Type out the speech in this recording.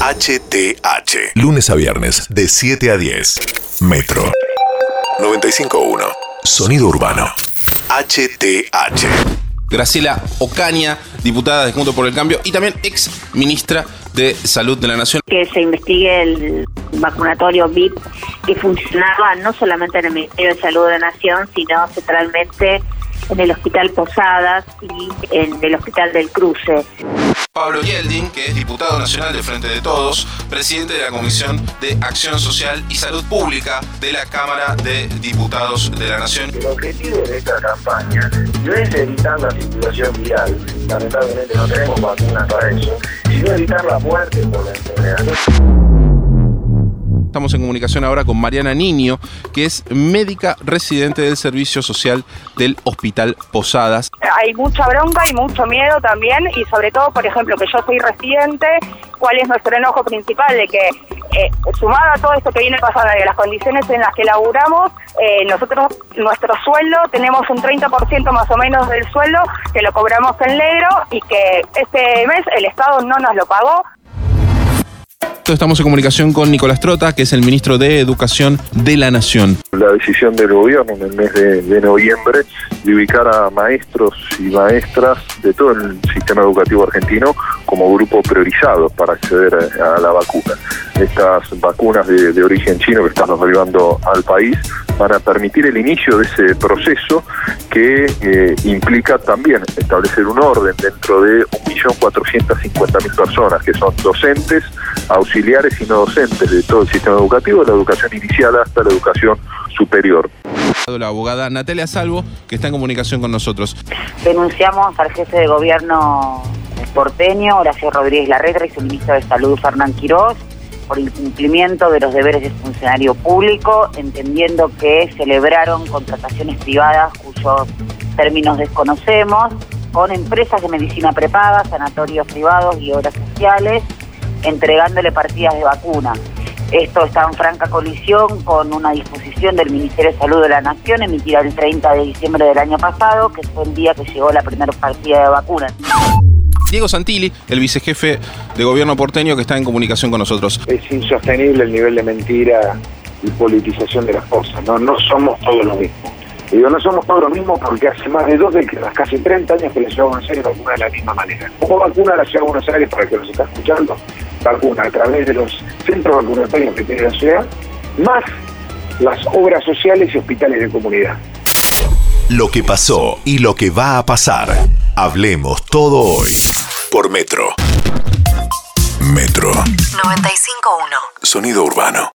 HTH. Lunes a viernes, de 7 a 10. Metro. 95.1. Sonido urbano. HTH. Graciela Ocaña, diputada de Junto por el Cambio y también ex ministra de Salud de la Nación. Que se investigue el vacunatorio VIP que funcionaba no solamente en el Ministerio de Salud de la Nación, sino centralmente en el Hospital Posadas y en el Hospital del Cruce. Pablo Yeldin, que es diputado nacional de Frente de Todos, presidente de la Comisión de Acción Social y Salud Pública de la Cámara de Diputados de la Nación. El objetivo de esta campaña no es evitar la circulación viral, lamentablemente no tenemos vacunas para eso, sino evitar la muerte por la enfermedad. Estamos en comunicación ahora con Mariana Niño, que es médica residente del Servicio Social del Hospital Posadas. Hay mucha bronca y mucho miedo también, y sobre todo, por ejemplo, que yo soy residente, ¿cuál es nuestro enojo principal? De que, eh, sumado a todo esto que viene pasando, de las condiciones en las que laburamos, eh, nosotros, nuestro sueldo, tenemos un 30% más o menos del sueldo que lo cobramos en negro y que este mes el Estado no nos lo pagó. Estamos en comunicación con Nicolás Trota, que es el ministro de Educación de la Nación. La decisión del gobierno en el mes de, noviembre de ubicar a maestros y maestras de todo el sistema educativo argentino como grupo priorizado para acceder a, la vacuna. Estas vacunas de, de, origen chino que estamos arribando al país van a permitir el inicio de ese proceso que eh, implica también establecer un orden dentro de 1.450.000 personas que son docentes, auxiliares y no docentes de todo el sistema educativo, de la educación inicial hasta la educación superior. La abogada Natalia Salvo, que está en comunicación con nosotros. Denunciamos al jefe de gobierno porteño, Horacio Rodríguez Larretra, y su ministro de Salud, Fernán Quirós, por incumplimiento de los deberes de funcionario público, entendiendo que celebraron contrataciones privadas cuyos términos desconocemos, con empresas de medicina prepaga, sanatorios privados y obras sociales, entregándole partidas de vacuna. Esto está en franca colisión con una disposición del Ministerio de Salud de la Nación emitida el 30 de diciembre del año pasado, que fue el día que llegó la primera partida de vacunas. Diego Santilli, el vicejefe de gobierno porteño que está en comunicación con nosotros. Es insostenible el nivel de mentira y politización de las cosas. No, no somos todos lo mismo. Digo, no somos todos lo mismo porque hace más de dos décadas, casi 30 años que la Ciudad de Buenos Aires vacuna de la misma manera. ¿Cómo vacuna la Ciudad de Buenos Aires para el que nos está escuchando? Vacuna a través de los centros vacunatorios que tiene la ciudad, más las obras sociales y hospitales de comunidad. Lo que pasó y lo que va a pasar. Hablemos todo hoy por Metro. Metro. 95.1. Sonido urbano.